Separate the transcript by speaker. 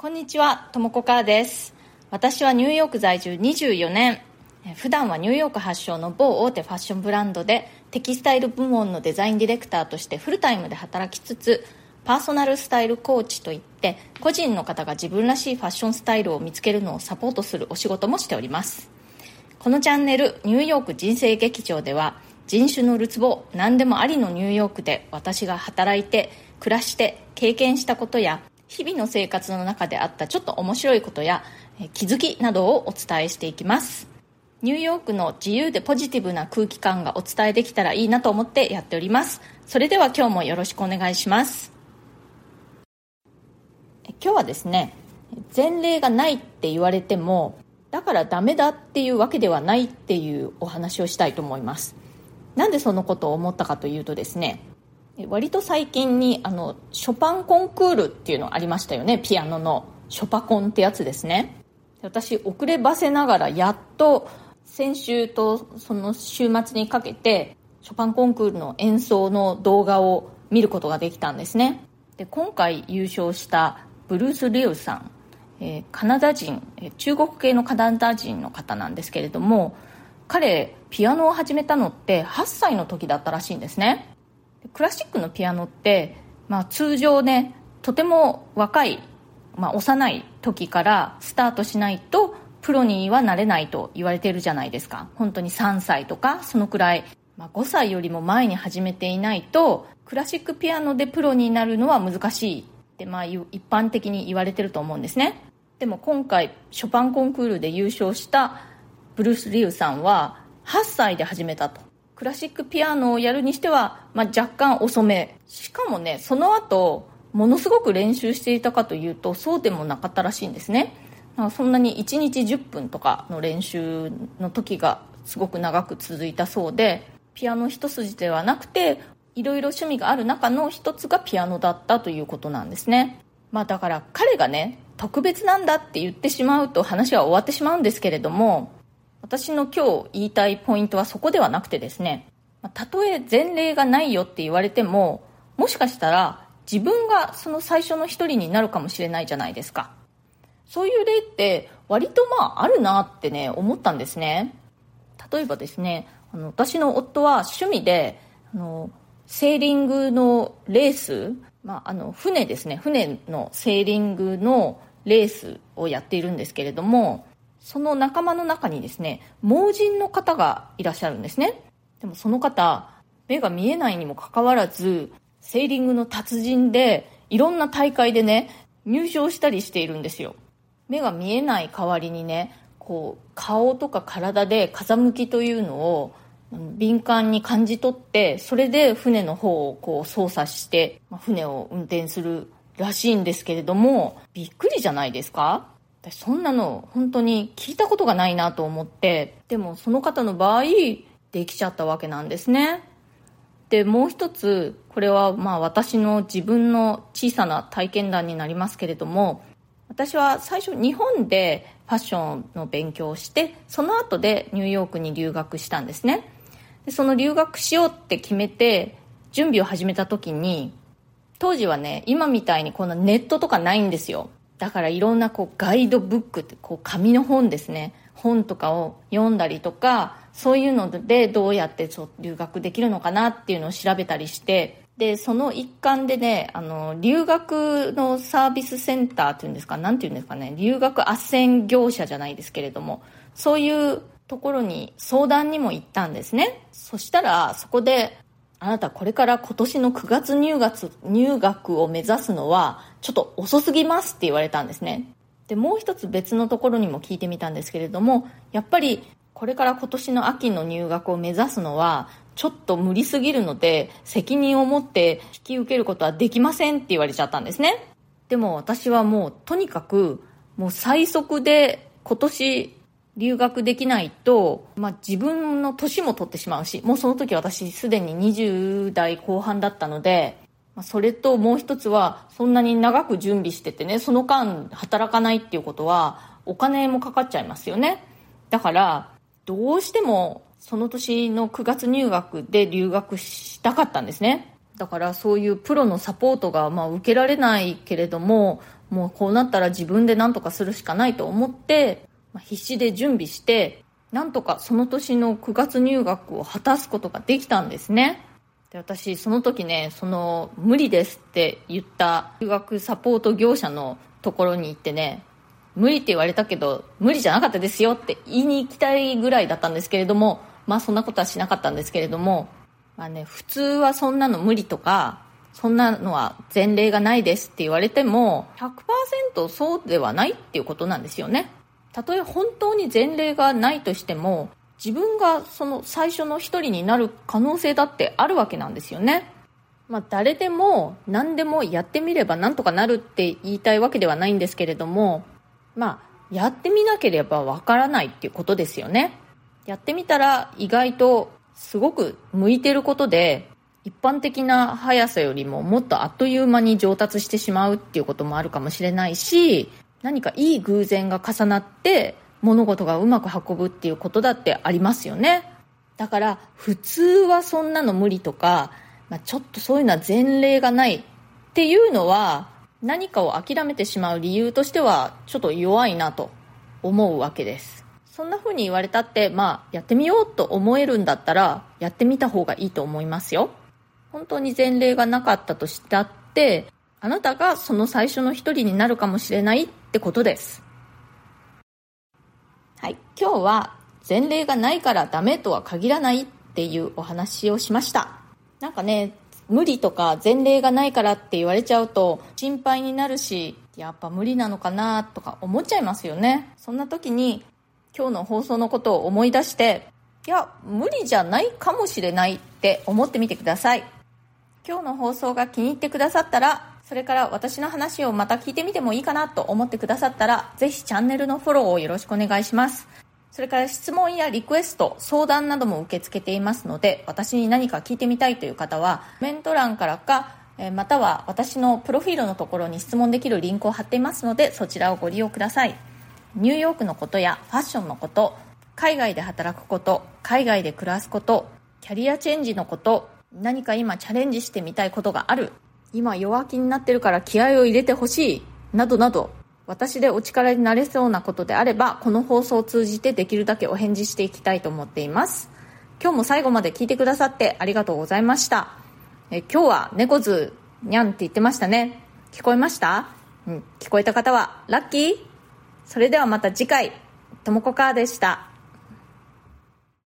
Speaker 1: こんにちは、ともこかーです。私はニューヨーク在住24年。普段はニューヨーク発祥の某大手ファッションブランドでテキスタイル部門のデザインディレクターとしてフルタイムで働きつつパーソナルスタイルコーチといって個人の方が自分らしいファッションスタイルを見つけるのをサポートするお仕事もしておりますこのチャンネル「ニューヨーク人生劇場」では人種のるつぼ何でもありのニューヨークで私が働いて暮らして経験したことや日々の生活の中であったちょっと面白いことや気づきなどをお伝えしていきます。ニューヨークの自由でポジティブな空気感がお伝えできたらいいなと思ってやっております。それでは今日もよろしくお願いします。今日はですね前例がないって言われてもだからダメだっていうわけではないっていうお話をしたいと思います。なんでそのことを思ったかというとですね割と最近にあのショパンコンクールっていうのありましたよね。ピアノの。ショパコンってやつですね。私遅ればせながらやっと先週とその週末にかけてショパンコンクールの演奏の動画を見ることができたんですね。で今回優勝したブルース・リウさん、えーカナダ人。え中国系のカナダ人の方なんですけれども彼ピアノを始めたのって8歳の時だったらしいんですね。クラシックのピアノって、まあ、通常ねとても若い、まあ、幼い時からスタートしないとプロにはなれないと言われてるじゃないですか。本当に3歳とかそのくらい、まあ、5歳よりも前に始めていないとクラシックピアノでプロになるのは難しいって、まあ、一般的に言われてると思うんですね。でも今回ショパンコンクールで優勝したブルース・リュウさんは8歳で始めたと。クラシックピアノをやるにしては、まあ、若干遅め。しかもねその後ものすごく練習していたかというとそうでもなかったらしいんですね。だかそんなに1日10分とかの練習の時がすごく長く続いたそうでピアノ一筋ではなくていろいろ趣味がある中の一つがピアノだったということなんですね。まあだから彼がね特別なんだって言ってしまうと話は終わってしまうんですけれども私の今日言いたいポイントはそこではなくてですねたとえ前例がないよって言われてももしかしたら自分がその最初の一人になるかもしれないじゃないですか。そういう例って割とまああるなってね思ったんですね。例えばですねあの私の夫は趣味であのセーリングのレース、まあ、あの船ですね。船のセーリングのレースをやっているんですけれどもその仲間の中にですね盲人の方がいらっしゃるんですね。でもその方目が見えないにもかかわらずセーリングの達人でいろんな大会でね入賞したりしているんですよ。目が見えない代わりにねこう顔とか体で風向きというのを敏感に感じ取ってそれで船の方をこう操作してま船を運転するらしいんですけれどもびっくりじゃないですか？私そんなの本当に聞いたことがないなと思ってでもその方の場合できちゃったわけなんですね。でもう一つこれはまあ私の自分の小さな体験談になりますけれども私は最初日本でファッションの勉強をしてその後でニューヨークに留学したんですね。でその留学しようって決めて準備を始めた時に当時はね今みたいにこんなネットとかないんですよ。だからいろんなこうガイドブックってこう紙の本ですね。本とかを読んだりとかそういうのでどうやってそ留学できるのかなっていうのを調べたりして。でその一環でねあの留学のサービスセンターっていうんですかなんていうんですかね留学斡旋業者じゃないですけれどもそういうところに相談にも行ったんですね。そしたらそこであなたこれから今年の9月入学入学を目指すのはちょっと遅すぎますって言われたんですね。でもう一つ別のところにも聞いてみたんですけれどもやっぱりこれから今年の秋の入学を目指すのはちょっと無理すぎるので責任を持って引き受けることはできませんって言われちゃったんですね。でも私はもうとにかくもう最速で今年留学できないと、まあ、自分の年も取ってしまうしもうその時私すでに20代後半だったのでまそれともう一つはそんなに長く準備しててねその間働かないっていうことはお金もかかっちゃいますよね。だからどうしてもその年の9月入学で留学したかったんですね。だからそういうプロのサポートがまあ受けられないけれどももうこうなったら自分で何とかするしかないと思って、必死で準備してなんとかその年の9月入学を果たすことができたんですね。で私その時ねその無理ですって言った留学サポート業者のところに行ってね無理って言われたけど無理じゃなかったですよって言いに行きたいぐらいだったんですけれどもまあそんなことはしなかったんですけれどもまあね普通はそんなの無理とかそんなのは前例がないですって言われても100%そうではないっていうことなんですよね。たとえ本当に前例がないとしても自分がその最初の一人になる可能性だってあるわけなんですよね。まあ、誰でも何でもやってみればなんとかなるって言いたいわけではないんですけれども、まあ、やってみなければわからないっていうことですよね。やってみたら意外とすごく向いてることで、一般的な速さよりももっとあっという間に上達してしまうっていうこともあるかもしれないし、何かいい偶然が重なって物事がうまく運ぶっていうことだってありますよね。だから普通はそんなの無理とか、まあ、ちょっとそういうのは前例がないっていうのは何かを諦めてしまう理由としてはちょっと弱いなと思うわけです。そんな風に言われたってまあやってみようと思えるんだったらやってみた方がいいと思いますよ。本当に前例がなかったとしたってあなたがその最初の一人になるかもしれないってことです。はい、今日は前例がないからダメとは限らないっていうお話をしました。なんかね無理とか前例がないからって言われちゃうと心配になるしやっぱ無理なのかなとか思っちゃいますよね。そんな時に今日の放送のことを思い出していや無理じゃないかもしれないって思ってみてください。今日の放送が気に入ってくださったらそれから私の話をまた聞いてみてもいいかなと思ってくださったら、ぜひチャンネルのフォローをよろしくお願いします。それから質問やリクエスト、相談なども受け付けていますので、私に何か聞いてみたいという方は、コメント欄からか、または私のプロフィールのところに質問できるリンクを貼っていますので、そちらをご利用ください。ニューヨークのことやファッションのこと、海外で働くこと、海外で暮らすこと、キャリアチェンジのこと、何か今チャレンジしてみたいことがある今弱気になってるから気合を入れてほしい。などなど。私でお力になれそうなことであればこの放送を通じてできるだけお返事していきたいと思っています。今日も最後まで聞いてくださってありがとうございました。え今日は猫図にゃんって言ってましたね。聞こえました？うん聞こえた方はラッキー。それではまた次回。ともこかーでした。